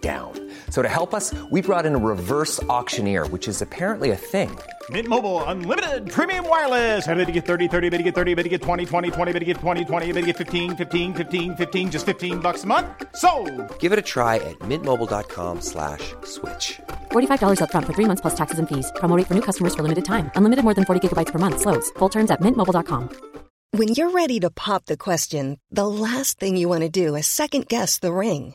down. So to help us, we brought in a reverse auctioneer, which is apparently a thing. Mint Mobile unlimited premium wireless. Ready to get 30, 30, bit to get 30, bit to get 20, 20, 20, bit to get 20, 20, bit to get 15, 15, 15, 15 just 15 bucks a month. So, Give it a try at mintmobile.com/switch. slash $45 up front for 3 months plus taxes and fees. Promo for new customers for limited time. Unlimited more than 40 gigabytes per month slows. Full terms at mintmobile.com. When you're ready to pop the question, the last thing you want to do is second guess the ring.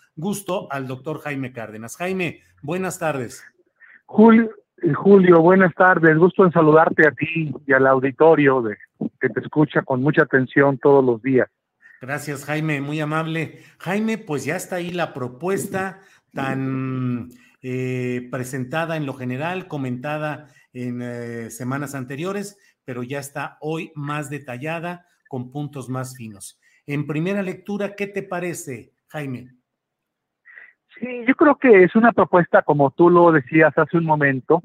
gusto al doctor Jaime Cárdenas. Jaime, buenas tardes. Julio, eh, Julio, buenas tardes. Gusto en saludarte a ti y al auditorio de, que te escucha con mucha atención todos los días. Gracias, Jaime, muy amable. Jaime, pues ya está ahí la propuesta tan eh, presentada en lo general, comentada en eh, semanas anteriores, pero ya está hoy más detallada con puntos más finos. En primera lectura, ¿qué te parece, Jaime? Sí, yo creo que es una propuesta, como tú lo decías hace un momento,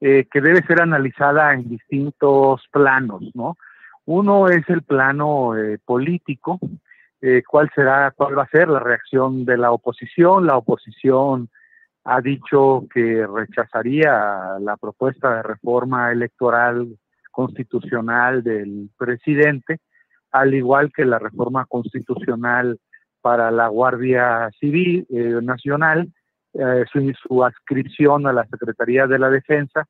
eh, que debe ser analizada en distintos planos, ¿no? Uno es el plano eh, político, eh, cuál será, cuál va a ser la reacción de la oposición. La oposición ha dicho que rechazaría la propuesta de reforma electoral constitucional del presidente, al igual que la reforma constitucional para la Guardia Civil eh, Nacional, eh, su, su, adscripción a la Secretaría de la Defensa,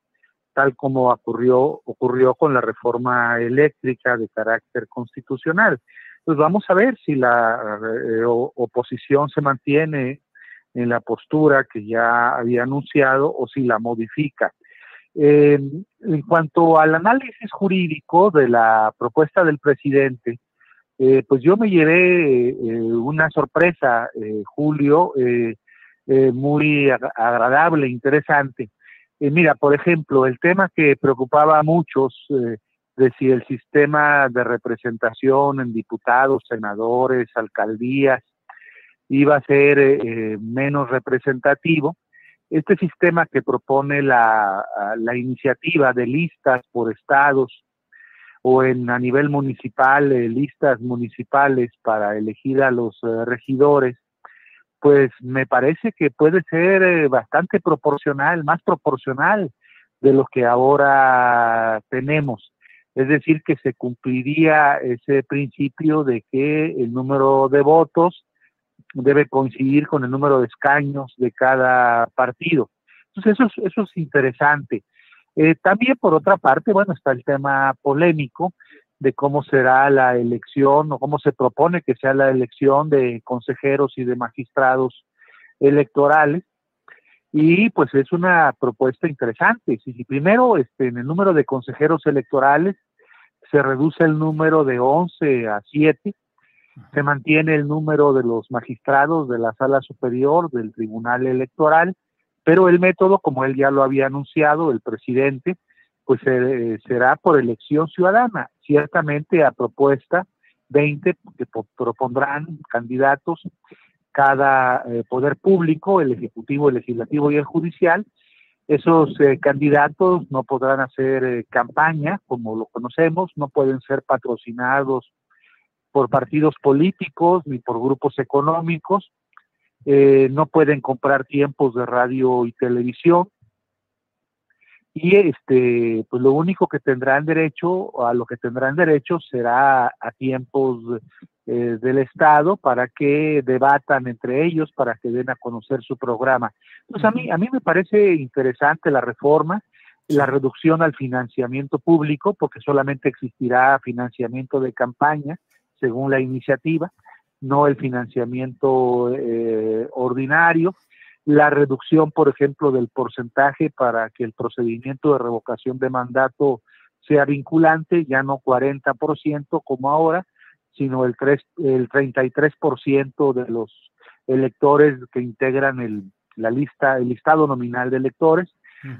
tal como ocurrió, ocurrió con la reforma eléctrica de carácter constitucional. Pues vamos a ver si la eh, oposición se mantiene en la postura que ya había anunciado o si la modifica. Eh, en cuanto al análisis jurídico de la propuesta del presidente, eh, pues yo me llevé eh, una sorpresa, eh, Julio, muy ag agradable, interesante. mira, por ejemplo, el tema que preocupaba a muchos de si el sistema de representación en diputados, senadores, alcaldías iba a ser menos representativo, este sistema que propone la, la iniciativa de listas por estados o en a nivel municipal eh, listas municipales para elegir a los eh, regidores, pues me parece que puede ser eh, bastante proporcional, más proporcional de lo que ahora tenemos. Es decir, que se cumpliría ese principio de que el número de votos debe coincidir con el número de escaños de cada partido. Entonces, eso es, eso es interesante. Eh, también, por otra parte, bueno, está el tema polémico de cómo será la elección o cómo se propone que sea la elección de consejeros y de magistrados electorales. Y pues es una propuesta interesante. Si, primero este, en el número de consejeros electorales se reduce el número de 11 a 7, se mantiene el número de los magistrados de la sala superior del Tribunal Electoral pero el método, como él ya lo había anunciado, el presidente, pues eh, será por elección ciudadana, ciertamente a propuesta 20 que propondrán candidatos cada eh, poder público, el ejecutivo, el legislativo y el judicial. Esos eh, candidatos no podrán hacer eh, campaña, como lo conocemos, no pueden ser patrocinados por partidos políticos ni por grupos económicos, eh, no pueden comprar tiempos de radio y televisión. Y este pues lo único que tendrán derecho a lo que tendrán derecho será a tiempos eh, del estado para que debatan entre ellos para que den a conocer su programa. Entonces a mí a mí me parece interesante la reforma la reducción al financiamiento público porque solamente existirá financiamiento de campaña según la iniciativa no el financiamiento eh, ordinario, la reducción, por ejemplo, del porcentaje para que el procedimiento de revocación de mandato sea vinculante, ya no 40% como ahora, sino el, 3, el 33% de los electores que integran el, la lista, el listado nominal de electores.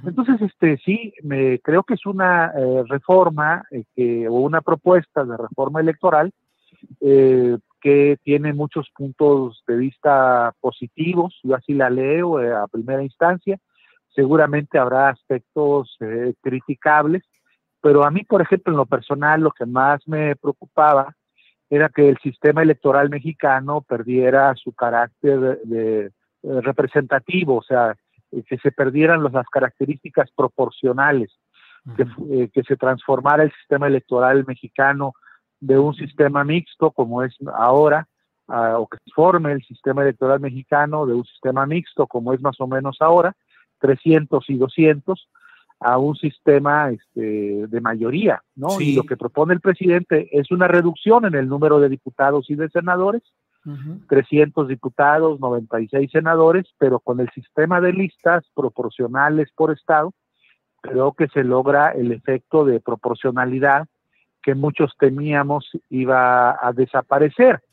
Entonces, este sí, me creo que es una eh, reforma eh, que, o una propuesta de reforma electoral eh, que tiene muchos puntos de vista positivos, yo así la leo a primera instancia, seguramente habrá aspectos criticables, pero a mí, por ejemplo, en lo personal, lo que más me preocupaba era que el sistema electoral mexicano perdiera su carácter de, representativo, o sea, que se perdieran las características proporcionales, eh, que, se transformara el sistema electoral mexicano de un sistema mixto como es ahora, o que forme el sistema electoral mexicano de un sistema mixto como es más o menos ahora, 300 y 200, a un sistema este, de mayoría, ¿no? Y lo que propone el presidente es una reducción en el número de diputados y de senadores, 300 diputados, 96 senadores, pero con el sistema de listas proporcionales por estado, creo que se logra el efecto de proporcionalidad que muchos temíamos iba a desaparecer.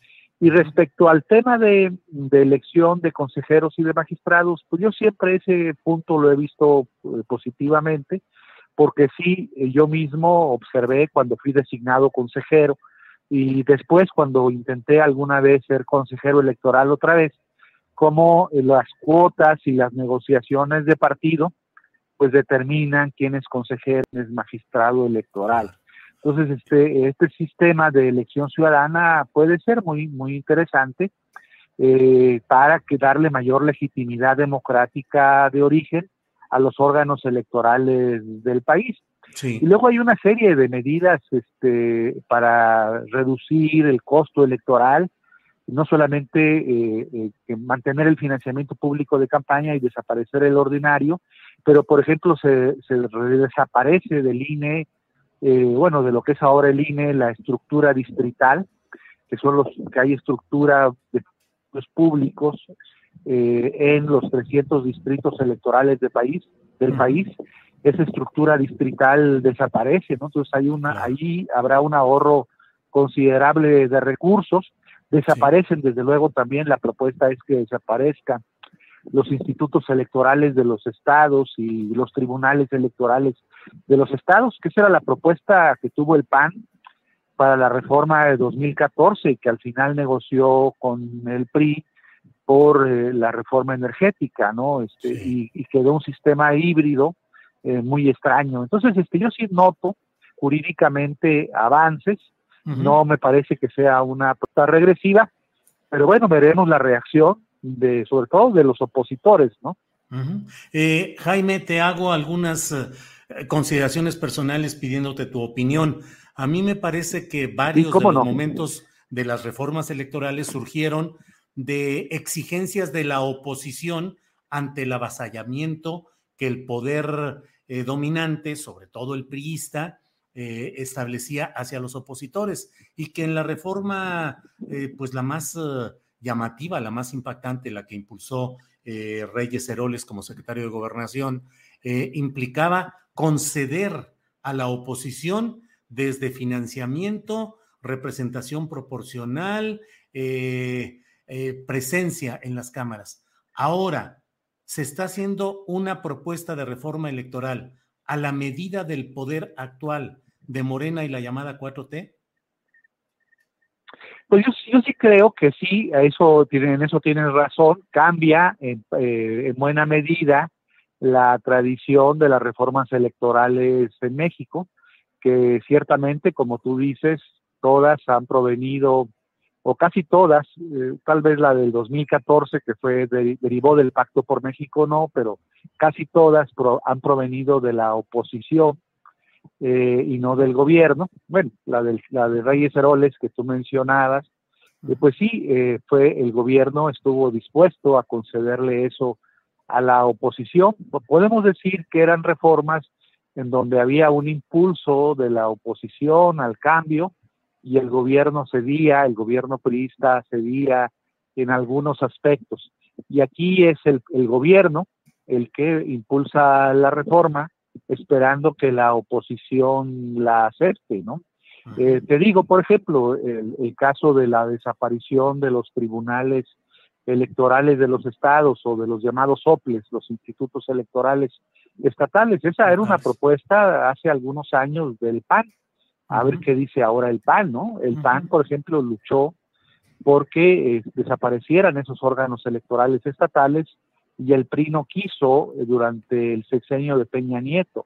Y respecto al tema de, elección de consejeros y de magistrados, pues yo siempre ese punto lo he visto eh, positivamente, porque sí, eh, yo mismo observé cuando fui designado consejero y después cuando intenté alguna vez ser consejero electoral otra vez, cómo eh, las cuotas y las negociaciones de partido pues determinan quién es consejero, quién es magistrado electoral. Entonces, este, este sistema de elección ciudadana puede ser muy, muy interesante eh, para que darle mayor legitimidad democrática de origen a los órganos electorales del país. Y luego hay una serie de medidas este, para reducir el costo electoral, no solamente eh, eh, mantener el financiamiento público de campaña y desaparecer el ordinario, pero por ejemplo se, se desaparece del INE eh, bueno, de lo que es ahora el INE, la estructura distrital, que son los que hay estructura de los públicos eh, en los 300 distritos electorales de país, del país, esa estructura distrital desaparece, ¿no? Entonces hay una, ahí habrá un ahorro considerable de recursos, desaparecen desde luego también, la propuesta es que desaparezcan los institutos electorales de los estados y los tribunales electorales de los estados, que esa era la propuesta que tuvo el PAN para la reforma de 2014 y que al final negoció con el PRI por eh, la reforma energética, ¿no? Este, y, quedó un sistema híbrido eh, muy extraño. Entonces, este, yo sí noto jurídicamente avances, no me parece que sea una propuesta regresiva, pero bueno, veremos la reacción de, sobre todo de los opositores, ¿no? Eh, Jaime, te hago algunas eh, consideraciones personales pidiéndote tu opinión. A mí me parece que varios de los momentos de las reformas electorales surgieron de exigencias de la oposición ante el avasallamiento que el poder eh, dominante, sobre todo el priista, establecía hacia los opositores y que en la reforma, pues la más llamativa, la más impactante, la que impulsó eh, Reyes Heroles como secretario de Gobernación, eh, implicaba conceder a la oposición desde financiamiento, representación proporcional, eh, presencia en las cámaras. Ahora se está haciendo una propuesta de reforma electoral a la medida del poder actual de Morena y la llamada 4T. Pues yo, sí creo que sí, eso en eso tienen razón, cambia eh, en buena medida la tradición de las reformas electorales en México, que ciertamente, como tú dices, todas han provenido, o casi todas, eh, tal vez la del 2014, que fue derivó del Pacto por México, no, pero casi todas han provenido de la oposición eh, y no del gobierno. Bueno, la, del, la de Reyes Heroles que tú mencionabas, eh, pues sí, eh, fue el gobierno estuvo dispuesto a concederle eso a la oposición. Podemos decir que eran reformas en donde había un impulso de la oposición al cambio, y el gobierno cedía, el gobierno priista cedía en algunos aspectos. Y aquí es el, el gobierno el que impulsa la reforma esperando que la oposición la acepte, ¿no? Eh, te digo, por ejemplo, el, el, caso de la desaparición de los tribunales electorales de los estados o de los llamados OPLES, los institutos electorales estatales. Esa era una propuesta hace algunos años del PAN. A ver qué dice ahora el PAN, ¿no? El PAN, por ejemplo, luchó porque eh, desaparecieran esos órganos electorales estatales y el PRI no quiso durante el sexenio de Peña Nieto.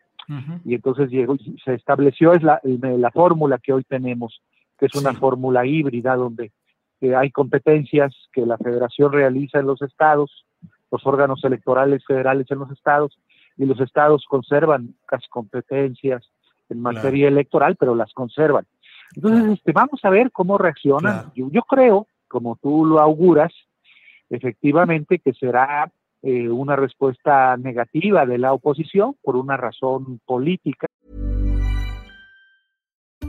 Y entonces llegó, se estableció es la, la fórmula que hoy tenemos, que es una fórmula híbrida donde eh, hay competencias que la federación realiza en los estados, los órganos electorales federales en los estados, y los estados conservan las competencias en materia electoral, pero las conservan. Entonces, este, vamos a ver cómo reaccionan. Yo, yo, creo, como tú lo auguras, efectivamente que será eh, una respuesta negativa de la oposición por una razón política.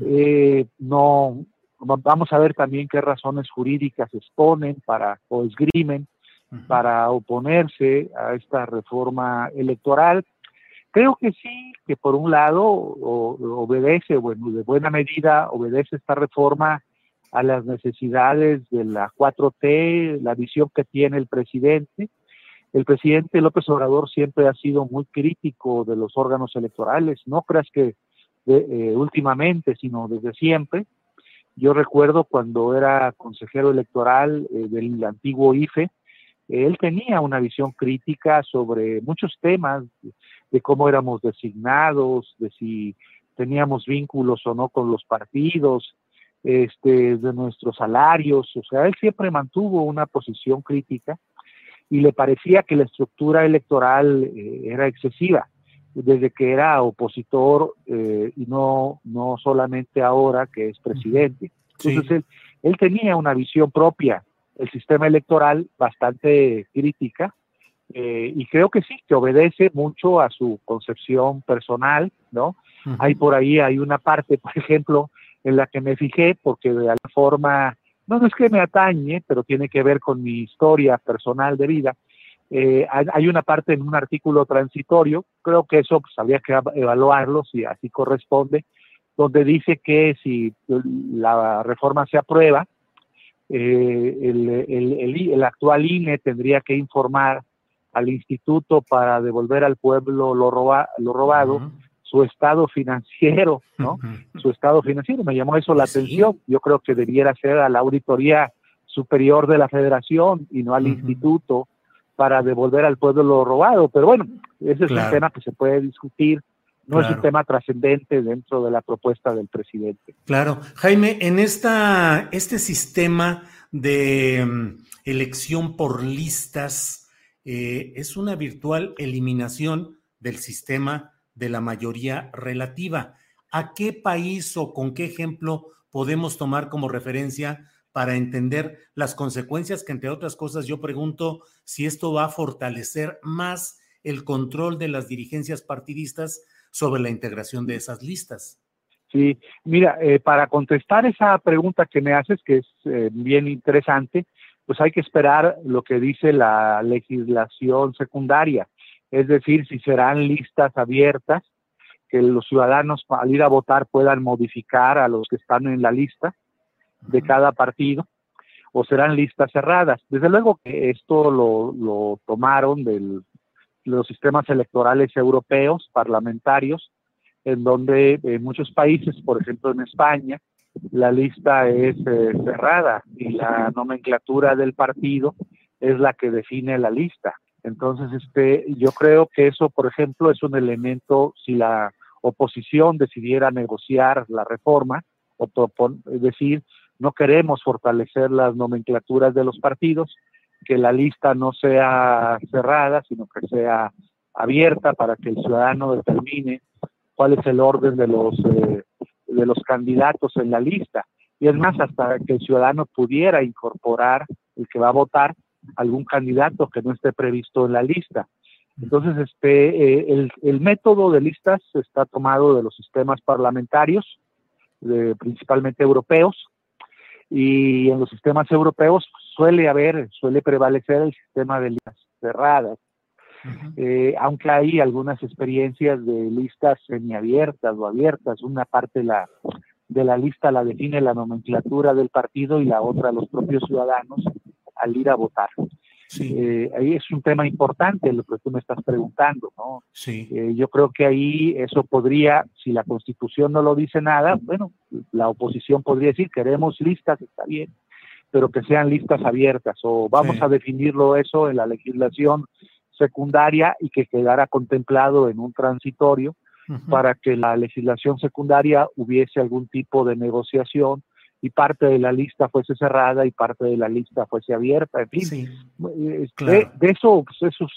Eh, no vamos a ver también qué razones jurídicas exponen para o esgrimen para oponerse a esta reforma electoral. Creo que sí, que por un lado obedece, bueno, de buena medida obedece esta reforma a las necesidades de la 4T, la visión que tiene el presidente. El presidente López Obrador siempre ha sido muy crítico de los órganos electorales, no creas que eh, últimamente, sino desde siempre. Yo recuerdo cuando era consejero electoral eh, del antiguo IFE, él tenía una visión crítica sobre muchos temas, de cómo éramos designados, de si teníamos vínculos o no con los partidos, este, de nuestros salarios, o sea, él siempre mantuvo una posición crítica y le parecía que la estructura electoral eh, era excesiva desde que era opositor eh, y no, no solamente ahora que es presidente. Entonces él, tenía una visión propia del sistema electoral bastante crítica eh, y creo que sí, que obedece mucho a su concepción personal, ¿no? Hay por ahí, hay una parte, por ejemplo, en la que me fijé porque de alguna forma, no, no es que me atañe, pero tiene que ver con mi historia personal de vida, eh, hay una parte en un artículo transitorio, creo que eso pues, habría que evaluarlo si así corresponde, donde dice que si la reforma se aprueba, eh, el, actual INE tendría que informar al instituto para devolver al pueblo lo, lo robado, su estado financiero, ¿no? Su estado financiero, me llamó eso la atención. Yo creo que debiera ser a la auditoría superior de la federación y no al instituto para devolver al pueblo lo robado. Pero bueno, ese es un tema que se puede discutir, no es un tema trascendente dentro de la propuesta del presidente. Claro. Jaime, en esta, este sistema de mm, elección por listas, eh, es una virtual eliminación del sistema de la mayoría relativa. ¿A qué país o con qué ejemplo podemos tomar como referencia para entender las consecuencias que, entre otras cosas, yo pregunto si esto va a fortalecer más el control de las dirigencias partidistas sobre la integración de esas listas. Sí, mira, eh, para contestar esa pregunta que me haces, que es eh, bien interesante, pues hay que esperar lo que dice la legislación secundaria, es decir, si serán listas abiertas que los ciudadanos al ir a votar puedan modificar a los que están en la lista de cada partido o serán listas cerradas. Desde luego que esto lo, tomaron de los sistemas electorales europeos, parlamentarios, en donde en muchos países, por ejemplo en España, la lista es eh, cerrada y la nomenclatura del partido es la que define la lista. Entonces, este, yo creo que eso, por ejemplo, es un elemento, si la oposición decidiera negociar la reforma, o es decir, no queremos fortalecer las nomenclaturas de los partidos, que la lista no sea cerrada, sino que sea abierta para que el ciudadano determine cuál es el orden de los eh, de los candidatos en la lista. Y es más, hasta que el ciudadano pudiera incorporar, el que va a votar, algún candidato que no esté previsto en la lista. Entonces, este, eh, el, el, método de listas está tomado de los sistemas parlamentarios, principalmente europeos, y en los sistemas europeos suele haber, suele prevalecer el sistema de listas cerradas. Eh, aunque hay algunas experiencias de listas semiabiertas o abiertas, una parte la, de la lista la define la nomenclatura del partido y la otra los propios ciudadanos al ir a votar. Eh, ahí es un tema importante lo que tú me estás preguntando, ¿no? Sí. Eh, yo creo que ahí eso podría, si la Constitución no lo dice nada, bueno, la oposición podría decir queremos listas, está bien, pero que sean listas abiertas o vamos a definirlo eso en la legislación secundaria y que quedara contemplado en un transitorio para que la legislación secundaria hubiese algún tipo de negociación y parte de la lista fuese cerrada y parte de la lista fuese abierta, en fin. de, eso, pues, esos,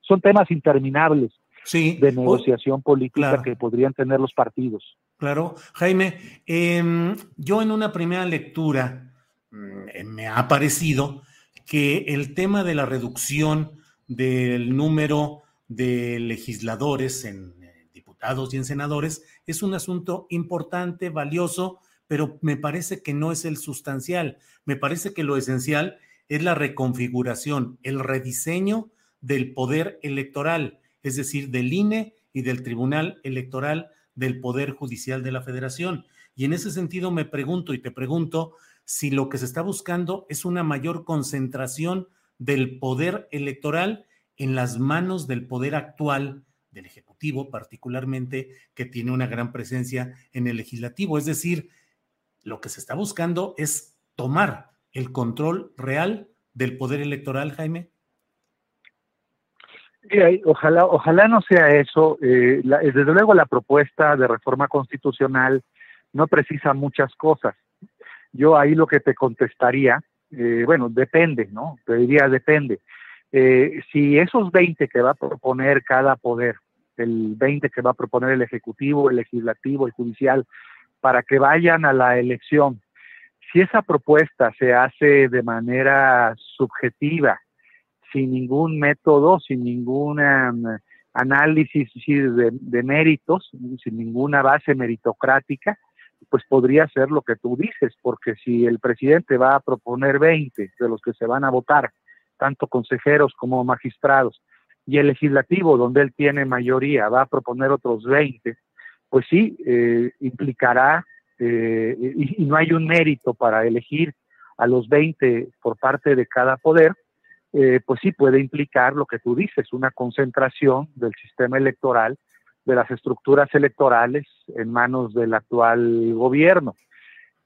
son temas interminables de negociación política que podrían tener los partidos. Claro, Jaime, em, yo en una primera lectura mm, me ha parecido que el tema de la reducción del número de legisladores en eh, diputados y en senadores es un asunto importante, valioso, pero me parece que no es el sustancial. Me parece que lo esencial es la reconfiguración, el rediseño del poder electoral, es decir, del INE y del Tribunal Electoral del Poder Judicial de la Federación. Y en ese sentido me pregunto y te pregunto si lo que se está buscando es una mayor concentración del poder electoral en las manos del poder actual del Ejecutivo, particularmente, que tiene una gran presencia en el legislativo. Es decir, lo que se está buscando es tomar el control real del poder electoral, Jaime. ojalá, ojalá no sea eso. Eh, desde luego la propuesta de reforma constitucional no precisa muchas cosas. Yo ahí lo que te contestaría, eh, bueno, depende, ¿no? Te diría depende. Eh, si esos 20 que va a proponer cada poder, el 20 que va a proponer el Ejecutivo, el Legislativo, el Judicial, para que vayan a la elección. Si esa propuesta se hace de manera subjetiva, sin ningún método, sin ningún um, análisis de, de, méritos, sin ninguna base meritocrática, pues podría ser lo que tú dices, porque si el presidente va a proponer 20 de los que se van a votar, tanto consejeros como magistrados, y el legislativo, donde él tiene mayoría, va a proponer otros 20, pues sí, eh, implicará, eh, y, no hay un mérito para elegir a los 20 por parte de cada poder, eh, pues sí puede implicar lo que tú dices, una concentración del sistema electoral, de las estructuras electorales en manos del actual gobierno.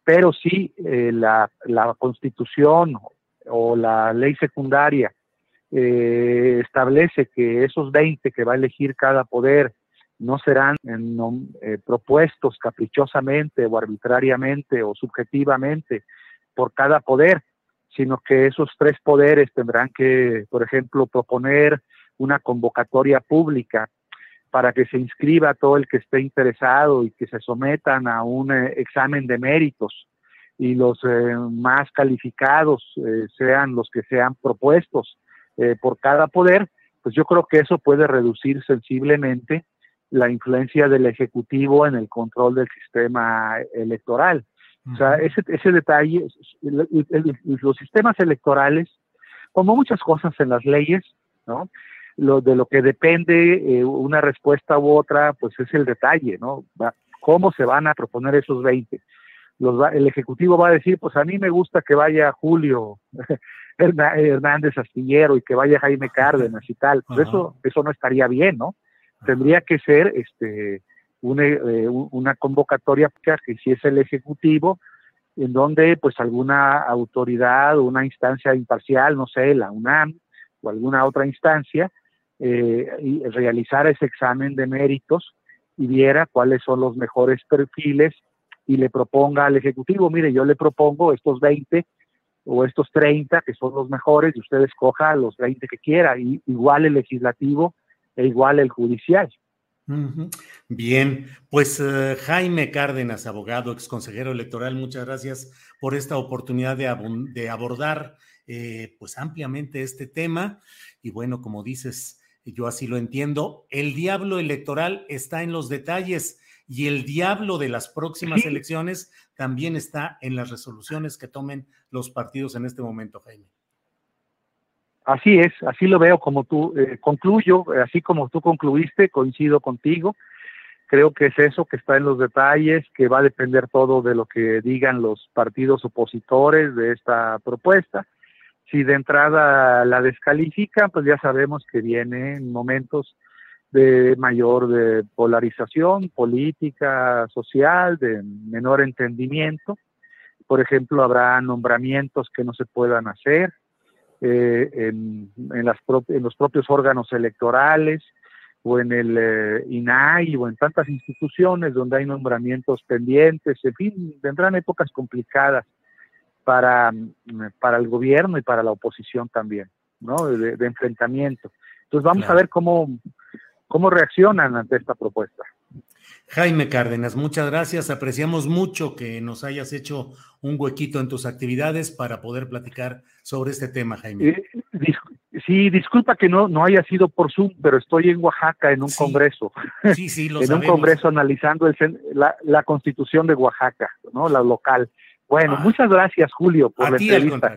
Pero sí, la, la, constitución o la ley secundaria establece que esos 20 que va a elegir cada poder no serán eh, propuestos caprichosamente o arbitrariamente o subjetivamente por cada poder, sino que esos tres poderes tendrán que, por ejemplo, proponer una convocatoria pública para que se inscriba todo el que esté interesado y que se sometan a un eh, examen de méritos y los eh, más calificados sean los que sean propuestos por cada poder, pues yo creo que eso puede reducir sensiblemente la influencia del Ejecutivo en el control del sistema electoral. O sea, ese, ese detalle, los sistemas electorales, como muchas cosas en las leyes, ¿no? lo de lo que depende eh, una respuesta u otra, pues es el detalle, ¿no? ¿Cómo se van a proponer esos 20? Los el Ejecutivo va a decir, pues a mí me gusta que vaya Julio Hernández Astillero y que vaya Jaime Cárdenas y tal. Pues eso, eso no estaría bien, ¿no? Tendría que ser este una, eh, una convocatoria que es el Ejecutivo, en donde pues alguna autoridad o una instancia imparcial, no sé, la UNAM o alguna otra instancia, eh, y realizara ese examen de méritos y viera cuáles son los mejores perfiles y le proponga al Ejecutivo, mire, yo le propongo estos 20 o estos 30 que son los mejores y usted escoja los 20 que quiera, y igual el legislativo e igual el judicial. Bien, pues eh, Jaime Cárdenas, abogado, ex consejero electoral, muchas gracias por esta oportunidad de, abordar eh, pues ampliamente este tema. Y bueno, como dices, yo así lo entiendo, el diablo electoral está en los detalles y el diablo de las próximas elecciones también está en las resoluciones que tomen los partidos en este momento, Jaime. Así es, así lo veo como tú eh, concluyo, así como tú concluiste, coincido contigo. Creo que es eso que está en los detalles, que va a depender todo de lo que digan los partidos opositores de esta propuesta. Si de entrada la descalifican, pues ya sabemos que vienen momentos de mayor de polarización política, social, de menor entendimiento. Por ejemplo, habrá nombramientos que no se puedan hacer, eh, en, las en, los propios órganos electorales o en el eh, INAI o en tantas instituciones donde hay nombramientos pendientes, en fin, vendrán épocas complicadas para, para el gobierno y para la oposición también, ¿no? De, enfrentamiento. Entonces vamos a ver cómo, cómo reaccionan ante esta propuesta. Jaime Cárdenas, muchas gracias. Apreciamos mucho que nos hayas hecho un huequito en tus actividades para poder platicar sobre este tema, Jaime. Eh, sí, disculpa que no, no haya sido por Zoom, pero estoy en Oaxaca en un congreso. Sí, sí, lo En un congreso analizando el, la, constitución de Oaxaca, ¿no? La local. Bueno, ah. muchas gracias, Julio, por la entrevista.